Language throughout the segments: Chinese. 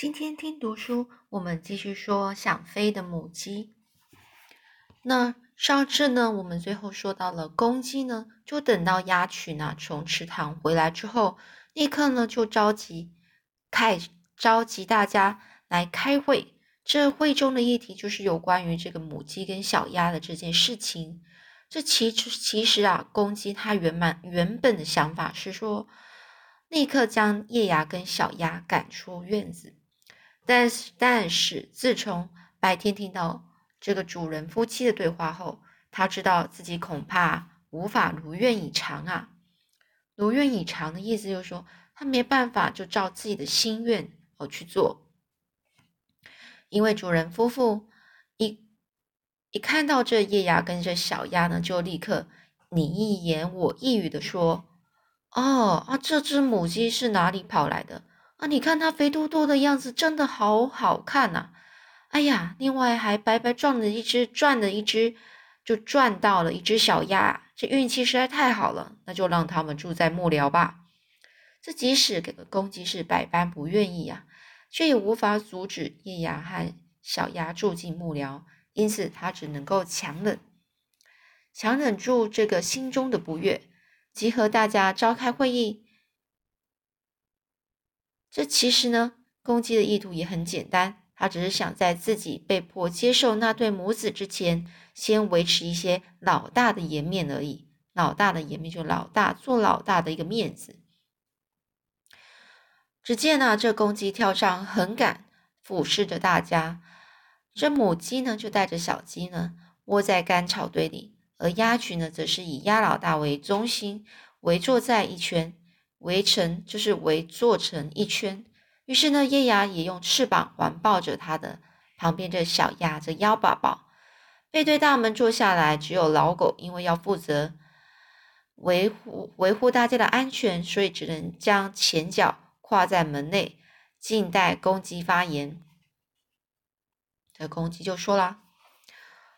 今天听读书，我们继续说想飞的母鸡。那上次呢，我们最后说到了公鸡呢，就等到鸭群呢从池塘回来之后，立刻呢就召集开召集大家来开会。这会中的议题就是有关于这个母鸡跟小鸭的这件事情。这其实其实啊，公鸡它原满原本的想法是说，立刻将叶芽跟小鸭赶出院子。但是，但是自从白天听到这个主人夫妻的对话后，他知道自己恐怕无法如愿以偿啊。如愿以偿的意思就是说，他没办法就照自己的心愿而去做。因为主人夫妇一一看到这叶芽跟这小鸭呢，就立刻你一言我一语的说：“哦啊，这只母鸡是哪里跑来的？”啊！你看它肥嘟嘟的样子，真的好好看呐！哎呀，另外还白白撞了一只，赚了一只，就赚到了一只小鸭，这运气实在太好了。那就让他们住在幕僚吧。这即使给个公鸡是百般不愿意呀，却也无法阻止叶芽和小鸭住进幕僚，因此他只能够强忍，强忍住这个心中的不悦，集合大家召开会议。这其实呢，公鸡的意图也很简单，他只是想在自己被迫接受那对母子之前，先维持一些老大的颜面而已。老大的颜面就老大做老大的一个面子。只见呢，这公鸡跳上横杆，俯视着大家；这母鸡呢，就带着小鸡呢，窝在干草堆里，而鸭群呢，则是以鸭老大为中心，围坐在一圈。围成就是围坐成一圈，于是呢，叶芽也用翅膀环抱着它的旁边这小鸭这鸭宝宝，背对大门坐下来。只有老狗因为要负责维护维护大家的安全，所以只能将前脚跨在门内，静待公鸡发言。这公鸡就说啦：“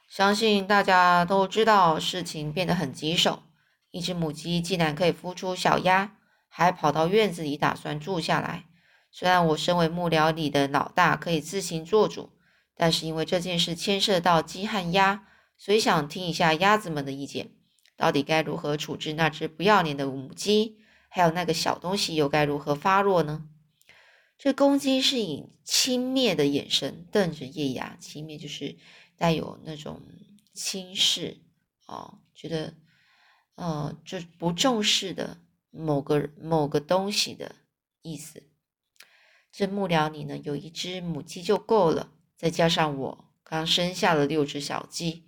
相信大家都知道，事情变得很棘手。一只母鸡竟然可以孵出小鸭。”还跑到院子里打算住下来。虽然我身为幕僚里的老大，可以自行做主，但是因为这件事牵涉到鸡和鸭，所以想听一下鸭子们的意见。到底该如何处置那只不要脸的母鸡？还有那个小东西又该如何发落呢？这公鸡是以轻蔑的眼神瞪着叶芽，轻蔑就是带有那种轻视哦，觉得呃就不重视的。某个某个东西的意思。这幕僚里呢，有一只母鸡就够了，再加上我刚生下了六只小鸡，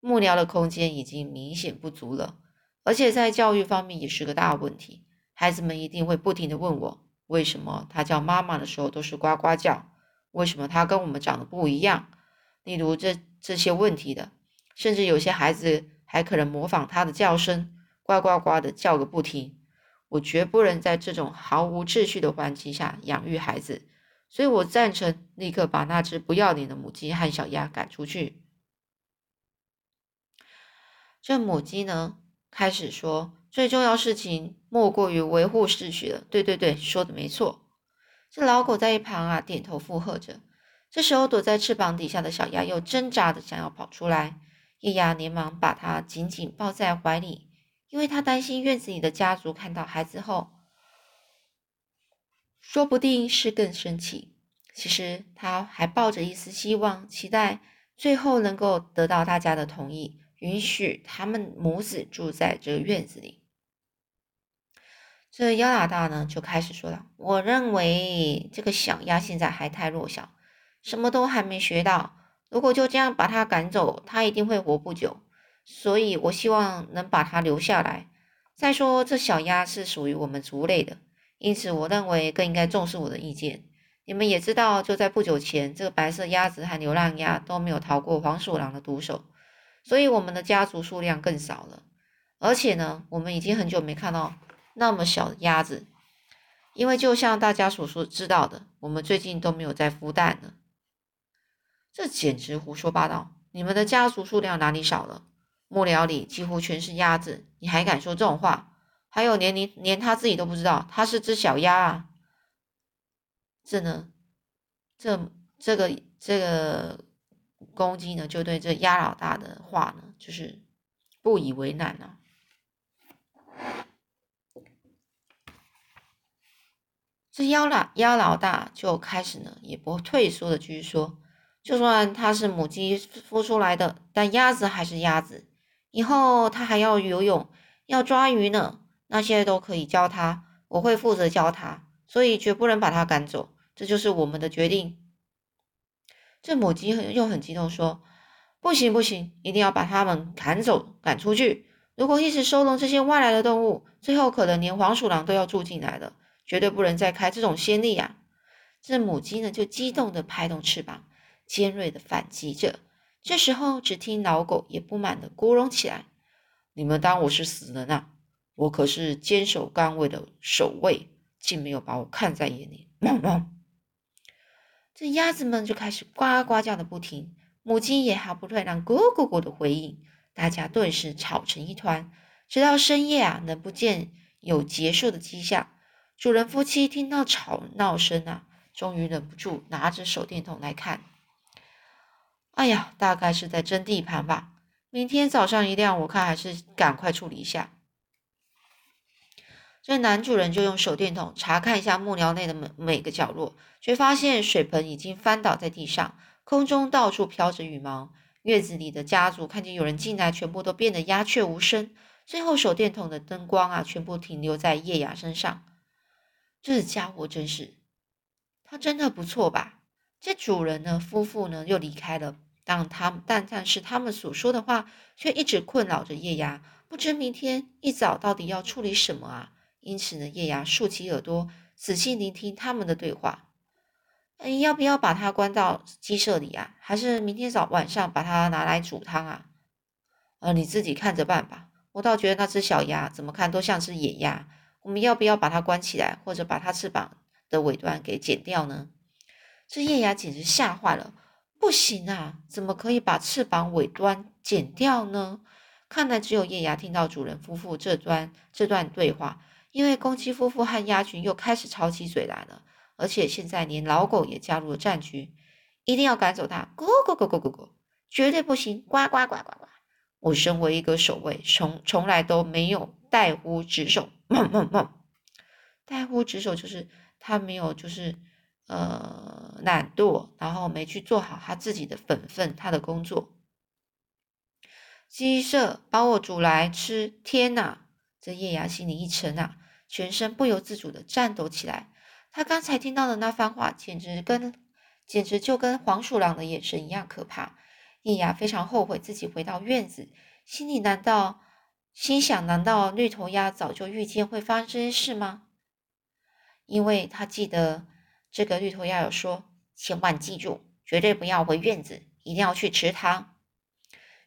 幕僚的空间已经明显不足了。而且在教育方面也是个大问题，孩子们一定会不停的问我，为什么他叫妈妈的时候都是呱呱叫？为什么他跟我们长得不一样？例如这这些问题的，甚至有些孩子还可能模仿他的叫声，呱呱呱的叫个不停。我绝不能在这种毫无秩序的环境下养育孩子，所以我赞成立刻把那只不要脸的母鸡和小鸭赶出去。这母鸡呢，开始说：“最重要事情莫过于维护秩序了。”对对对，说的没错。这老狗在一旁啊，点头附和着。这时候，躲在翅膀底下的小鸭又挣扎的想要跑出来，叶芽连忙把它紧紧抱在怀里。因为他担心院子里的家族看到孩子后，说不定是更生气。其实他还抱着一丝希望，期待最后能够得到大家的同意，允许他们母子住在这个院子里。这鸭老大呢就开始说了：“我认为这个小鸭现在还太弱小，什么都还没学到。如果就这样把它赶走，它一定会活不久。”所以，我希望能把它留下来。再说，这小鸭是属于我们族类的，因此，我认为更应该重视我的意见。你们也知道，就在不久前，这个白色鸭子和流浪鸭都没有逃过黄鼠狼的毒手，所以我们的家族数量更少了。而且呢，我们已经很久没看到那么小的鸭子，因为就像大家所说知道的，我们最近都没有在孵蛋了。这简直胡说八道！你们的家族数量哪里少了？幕僚里几乎全是鸭子，你还敢说这种话？还有，连你连他自己都不知道，他是只小鸭啊！这呢，这这个这个公鸡呢，就对这鸭老大的话呢，就是不以为然啊。这鸭老鸭老大就开始呢，也不退缩的继续说，就算它是母鸡孵出来的，但鸭子还是鸭子，以后它还要游泳，要抓鱼呢，那些都可以教它，我会负责教它，所以绝不能把它赶走，这就是我们的决定。这母鸡很又很激动说，不行不行，一定要把它们赶走，赶出去。如果一直收容这些外来的动物，最后可能连黄鼠狼都要住进来了。绝对不能再开这种先例呀！这母鸡呢，就激动的拍动翅膀，尖锐的反击着。这时候，只听老狗也不满的咕隆起来：“你们当我是死人啊？我可是坚守岗位的守卫，竟没有把我看在眼里！”汪汪！这鸭子们就开始呱呱叫的不停，母鸡也毫不退让，咕咕咕的回应。大家顿时吵成一团，直到深夜啊，能不见有结束的迹象。主人夫妻听到吵闹声啊，终于忍不住拿着手电筒来看。哎呀，大概是在争地盘吧。明天早上一亮，我看还是赶快处理一下。这男主人就用手电筒查看一下木寮内的每每个角落，却发现水盆已经翻倒在地上，空中到处飘着羽毛。院子里的家族看见有人进来，全部都变得鸦雀无声。最后，手电筒的灯光啊，全部停留在叶雅身上。这家伙真是，他真的不错吧？这主人呢，夫妇呢又离开了，但他但但是他们所说的话却一直困扰着叶芽，不知明天一早到底要处理什么啊？因此呢，叶芽竖起耳朵，仔细聆听他们的对话。嗯，要不要把它关到鸡舍里啊？还是明天早晚上把它拿来煮汤啊？呃，你自己看着办吧。我倒觉得那只小鸭怎么看都像是野鸭。我们要不要把它关起来，或者把它翅膀的尾端给剪掉呢？这叶芽简直吓坏了，不行啊，怎么可以把翅膀尾端剪掉呢？看来只有叶芽听到主人夫妇这段这段对话，因为公鸡夫妇和鸭群又开始吵起嘴来了，而且现在连老狗也加入了战局，一定要赶走它！咕咕咕咕咕咕，绝对不行！呱呱呱呱呱！我身为一个守卫，从从来都没有怠忽职守。梦梦梦，怠忽职守就是他没有，就是呃懒惰，然后没去做好他自己的本分，他的工作。鸡舍把我煮来吃，天哪！这叶芽心里一沉啊，全身不由自主的颤抖起来。他刚才听到的那番话，简直跟简直就跟黄鼠狼的眼神一样可怕。叶芽非常后悔自己回到院子，心里难道？心想：难道绿头鸭早就预见会发生这些事吗？因为他记得这个绿头鸭有说：“千万记住，绝对不要回院子，一定要去池塘。”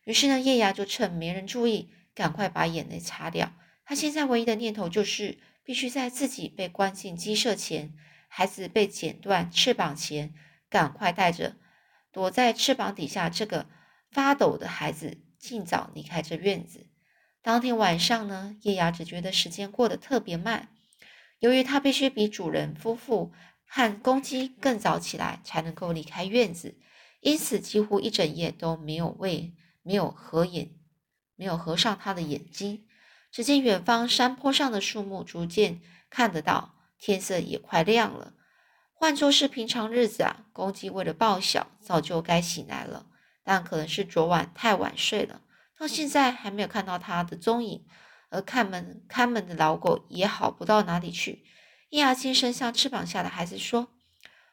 于是呢，叶芽就趁没人注意，赶快把眼泪擦掉。他现在唯一的念头就是，必须在自己被关进鸡舍前，孩子被剪断翅膀前，赶快带着躲在翅膀底下这个发抖的孩子，尽早离开这院子。当天晚上呢，叶芽只觉得时间过得特别慢。由于他必须比主人夫妇和公鸡更早起来，才能够离开院子，因此几乎一整夜都没有为没有合眼，没有合上他的眼睛。只见远方山坡上的树木逐渐看得到，天色也快亮了。换作是平常日子啊，公鸡为了报晓，早就该醒来了，但可能是昨晚太晚睡了。到现在还没有看到它的踪影，而看门看门的老狗也好不到哪里去。叶芽轻声向翅膀下的孩子说：“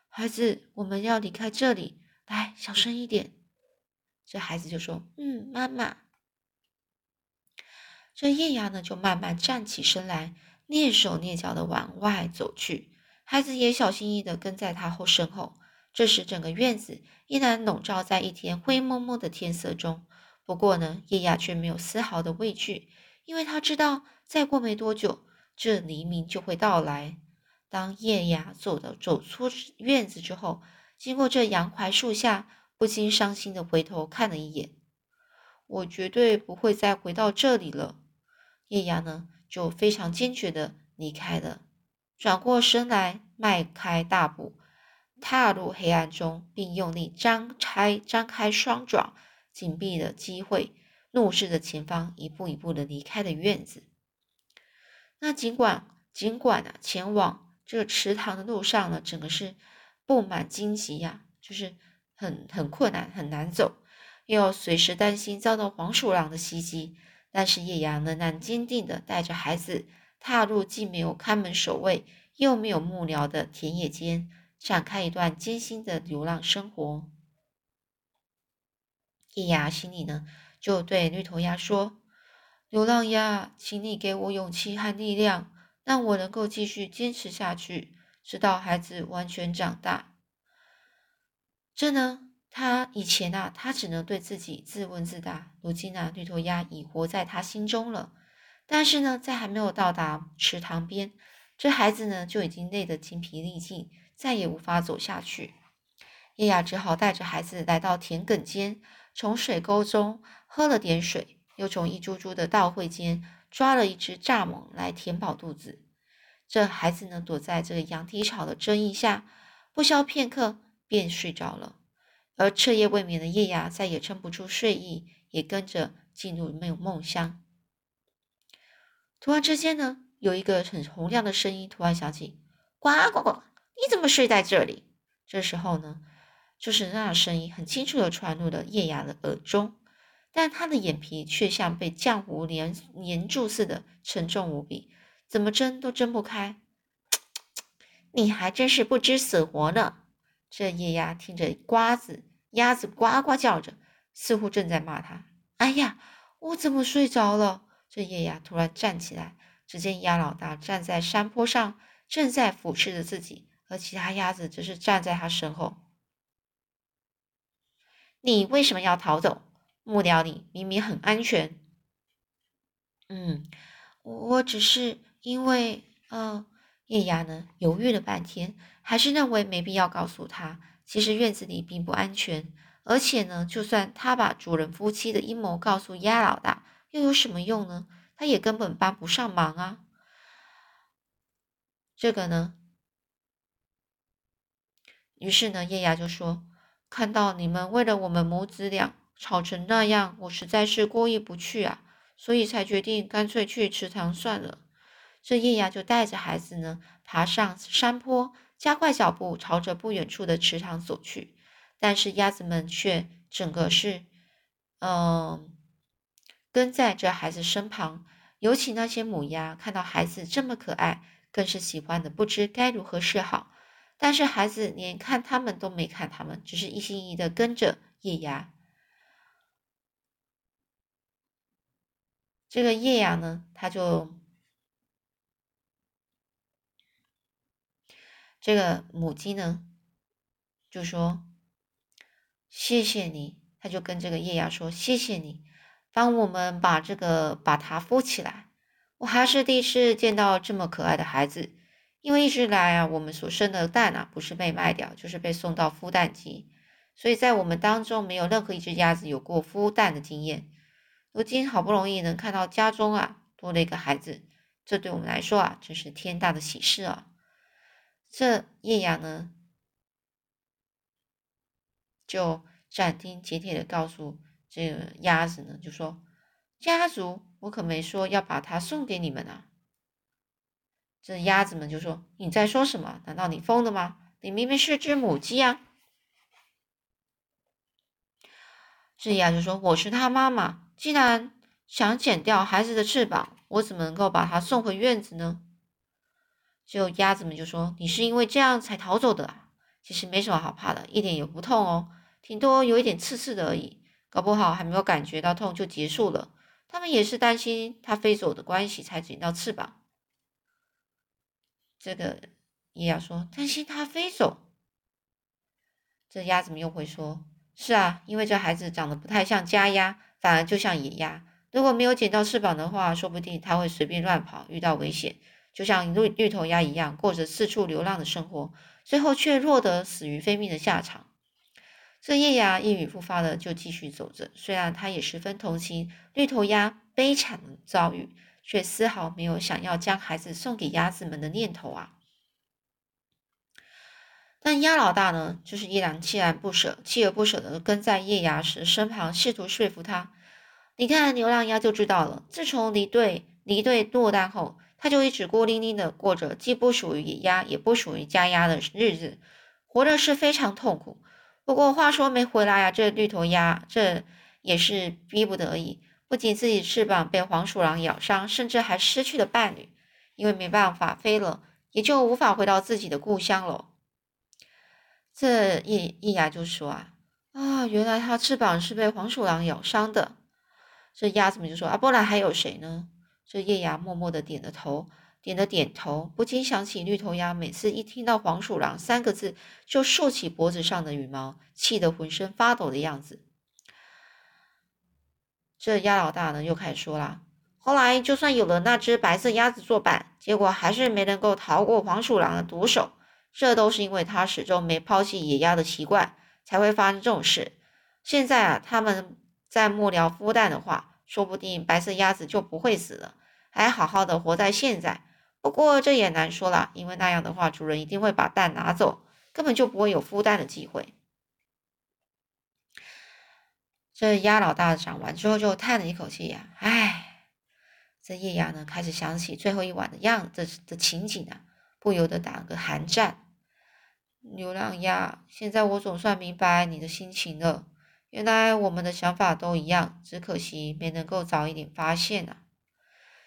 孩子，我们要离开这里，来，小声一点。”这孩子就说：“嗯，妈妈。”这叶芽呢，就慢慢站起身来，蹑手蹑脚的往外走去。孩子也小心翼翼的跟在他后身后。这时，整个院子依然笼罩在一天灰蒙蒙的天色中。不过呢，叶芽却没有丝毫的畏惧，因为他知道，再过没多久，这黎明就会到来。当叶雅走到走出院子之后，经过这杨槐树下，不禁伤心的回头看了一眼。我绝对不会再回到这里了。叶芽呢，就非常坚决的离开了，转过身来，迈开大步，踏入黑暗中，并用力张开张开双爪，紧闭了机会，怒视着前方，一步一步的离开了院子。那尽管尽管啊，前往这个池塘的路上呢，整个是布满荆棘呀，就是很很困难，很难走，又要随时担心遭到黄鼠狼的袭击。但是叶阳仍然坚定的带着孩子踏入既没有看门守卫又没有幕僚的田野间，展开一段艰辛的流浪生活。叶芽心里呢，就对绿头鸭说：“流浪鸭，请你给我勇气和力量，让我能够继续坚持下去，直到孩子完全长大。”这呢？他以前啊，他只能对自己自问自答。如今啊，绿头鸭已活在他心中了。但是呢，在还没有到达池塘边，这孩子呢就已经累得精疲力尽，再也无法走下去。叶雅只好带着孩子来到田埂间，从水沟中喝了点水，又从一株株的稻穗间抓了一只蚱蜢来填饱肚子。这孩子呢，躲在这个羊蹄草的遮荫下，不消片刻便睡着了。而彻夜未眠的叶芽再也撑不住睡意，也跟着进入梦梦乡。突然之间呢，有一个很洪亮的声音突然响起：“呱呱呱！你怎么睡在这里？”这时候呢，就是那声音很清楚的传入了叶芽的耳中，但他的眼皮却像被浆糊粘粘住似的沉重无比，怎么睁都睁不开。你还真是不知死活呢！这夜鸭听着瓜子鸭子呱呱叫着，似乎正在骂他。哎呀，我怎么睡着了？这夜鸭突然站起来，只见鸭老大站在山坡上，正在俯视着自己，而其他鸭子则是站在他身后。你为什么要逃走？木雕里明明很安全。嗯，我只是因为，呃。叶芽呢，犹豫了半天，还是认为没必要告诉他。其实院子里并不安全，而且呢，就算他把主人夫妻的阴谋告诉鸭老大，又有什么用呢？他也根本帮不上忙啊。这个呢，于是呢，叶芽就说：“看到你们为了我们母子俩吵成那样，我实在是过意不去啊，所以才决定干脆去池塘算了。”这叶芽就带着孩子呢，爬上山坡，加快脚步，朝着不远处的池塘走去。但是鸭子们却整个是，嗯，跟在这孩子身旁。尤其那些母鸭看到孩子这么可爱，更是喜欢的不知该如何是好。但是孩子连看他们都没看他们，只是一心一意的跟着叶芽。这个叶芽呢，它就。这个母鸡呢，就说：“谢谢你。”它就跟这个叶芽说：“谢谢你，帮我们把这个把它孵起来。我还是第一次见到这么可爱的孩子，因为一直来啊，我们所生的蛋啊，不是被卖掉，就是被送到孵蛋机，所以在我们当中没有任何一只鸭子有过孵蛋的经验。如今好不容易能看到家中啊多了一个孩子，这对我们来说啊，真是天大的喜事啊！”这叶雅呢，就斩钉截铁的告诉这个鸭子呢，就说：“家族，我可没说要把它送给你们啊。”这鸭子们就说：“你在说什么？难道你疯了吗？你明明是只母鸡啊！”这鸭就说：“我是它妈妈，既然想剪掉孩子的翅膀，我怎么能够把它送回院子呢？”就鸭子们就说：“你是因为这样才逃走的啊？其实没什么好怕的，一点也不痛哦，顶多有一点刺刺的而已，搞不好还没有感觉到痛就结束了。他们也是担心它飞走的关系才剪掉翅膀。”这个叶鸭说：“担心它飞走。”这鸭子们又会说：“是啊，因为这孩子长得不太像家鸭，反而就像野鸭。如果没有剪到翅膀的话，说不定它会随便乱跑，遇到危险。”就像绿绿头鸭一样，过着四处流浪的生活，最后却落得死于非命的下场。这叶芽一语不发的就继续走着，虽然他也十分同情绿头鸭悲惨的遭遇，却丝毫没有想要将孩子送给鸭子们的念头啊。但鸭老大呢，就是依然锲然不舍、锲而不舍的跟在叶牙石身旁，试图说服他。你看流浪鸭就知道了，自从离队离队落单后，他就一直孤零零的过着既不属于野鸭，也不属于家鸭的日子，活的是非常痛苦。不过话说没回来呀，这绿头鸭这也是逼不得已。不仅自己翅膀被黄鼠狼咬伤，甚至还失去了伴侣，因为没办法飞了，也就无法回到自己的故乡了。这叶叶牙就说啊啊，原来它翅膀是被黄鼠狼咬伤的。这鸭子们就说啊，不然还有谁呢？这叶牙默默的点了头，点了点头，不禁想起绿头鸭每次一听到黄鼠狼三个字，就竖起脖子上的羽毛，气得浑身发抖的样子。这鸭老大呢，又开始说了。后来就算有了那只白色鸭子作伴，结果还是没能够逃过黄鼠狼的毒手。这都是因为他始终没抛弃野鸭的习惯，才会发生这种事。现在啊，他们在幕僚孵蛋的话，说不定白色鸭子就不会死了，还好好的活在现在。不过这也难说了，因为那样的话，主人一定会把蛋拿走，根本就不会有孵蛋的机会。这鸭老大讲完之后，就叹了一口气呀，唉，这夜牙呢开始想起最后一晚的样子的情景啊，不由得打了个寒战。流浪鸭，现在我总算明白你的心情了。原来我们的想法都一样，只可惜没能够早一点发现啊。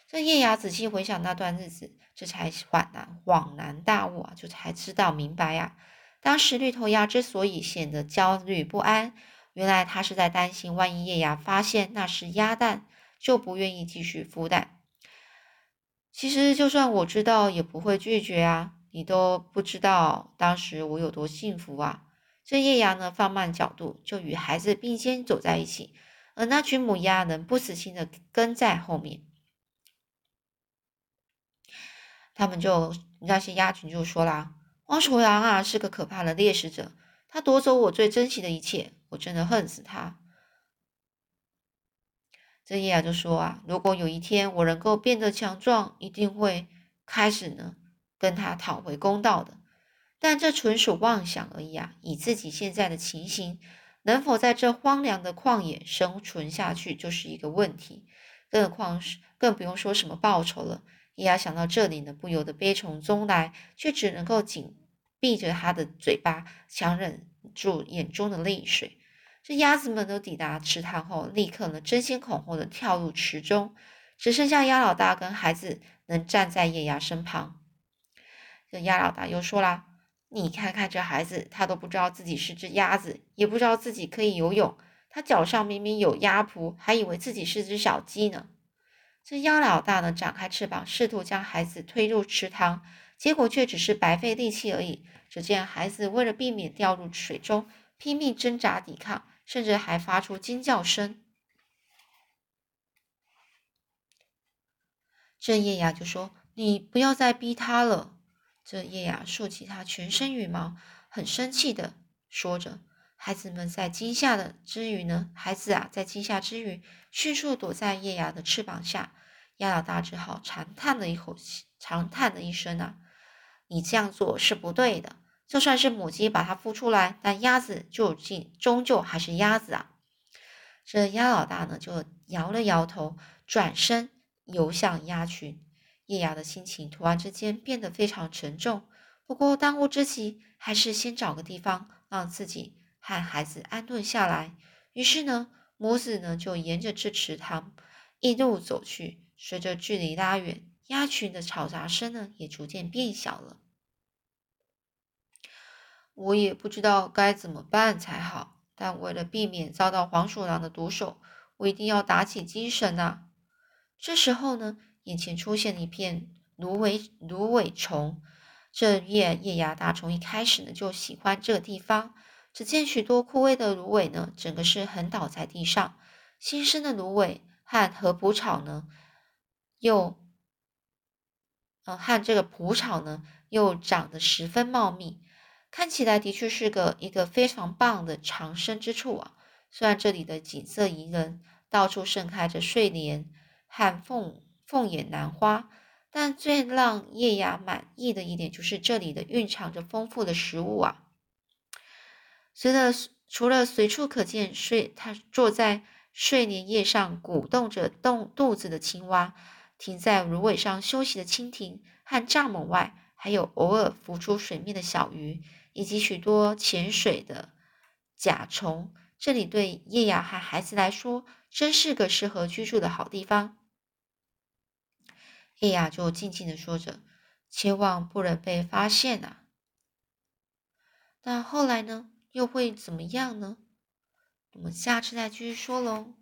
这叶牙仔细回想那段日子，这才恍然恍然大悟啊，就才知道明白呀。当时绿头鸭之所以显得焦虑不安。原来他是在担心，万一叶芽发现那是鸭蛋，就不愿意继续孵蛋。其实就算我知道，也不会拒绝啊！你都不知道当时我有多幸福啊！这叶芽呢，放慢角度，就与孩子并肩走在一起，而那群母鸭能不死心的跟在后面。他们就那些鸭群就说啦：“黄鼠狼啊，是个可怕的猎食者，他夺走我最珍惜的一切。”我真的恨死他！这叶雅就说啊，如果有一天我能够变得强壮，一定会开始呢跟他讨回公道的。但这纯属妄想而已啊！以自己现在的情形，能否在这荒凉的旷野生存下去，就是一个问题。更何况是更不用说什么报酬了。叶雅想到这里呢，不由得悲从中来，却只能够紧闭着他的嘴巴，强忍住眼中的泪水。这鸭子们都抵达池塘后，立刻呢争先恐后的跳入池中，只剩下鸭老大跟孩子能站在叶鸭身旁。这鸭老大又说啦：“你看看这孩子，他都不知道自己是只鸭子，也不知道自己可以游泳。他脚上明明有鸭蹼，还以为自己是只小鸡呢。”这鸭老大呢展开翅膀，试图将孩子推入池塘，结果却只是白费力气而已。只见孩子为了避免掉入水中，拼命挣扎抵抗。甚至还发出惊叫声。这叶雅就说：“你不要再逼他了。”这叶雅竖起他全身羽毛，很生气的说着。孩子们在惊吓的之余呢，孩子啊，在惊吓之余，迅速躲在叶雅的翅膀下。鸭老大只好长叹了一口气，长叹了一声啊：“你这样做是不对的。”就算是母鸡把它孵出来，但鸭子究竟终究还是鸭子啊！这鸭老大呢，就摇了摇头，转身游向鸭群。叶芽的心情突然之间变得非常沉重。不过当务之急还是先找个地方让自己和孩子安顿下来。于是呢，母子呢就沿着这池塘一路走去。随着距离拉远，鸭群的吵杂声呢也逐渐变小了。我也不知道该怎么办才好，但为了避免遭到黄鼠狼的毒手，我一定要打起精神啊！这时候呢，眼前出现了一片芦苇芦苇丛。这叶叶芽大虫一开始呢就喜欢这个地方。只见许多枯萎的芦苇呢，整个是横倒在地上。新生的芦苇和禾蒲草呢，又呃和这个蒲草呢，又长得十分茂密。看起来的确是个一个非常棒的藏身之处啊！虽然这里的景色宜人，到处盛开着睡莲和凤凤眼兰花，但最让叶雅满意的一点就是这里的蕴藏着丰富的食物啊！随着除了随处可见睡，他坐在睡莲叶上鼓动着动肚子的青蛙，停在芦苇上休息的蜻蜓和蚱蜢外，还有偶尔浮出水面的小鱼，以及许多潜水的甲虫。这里对叶雅和孩子来说，真是个适合居住的好地方。叶雅就静静的说着：“千万不能被发现啊！”那后来呢？又会怎么样呢？我们下次再继续说喽。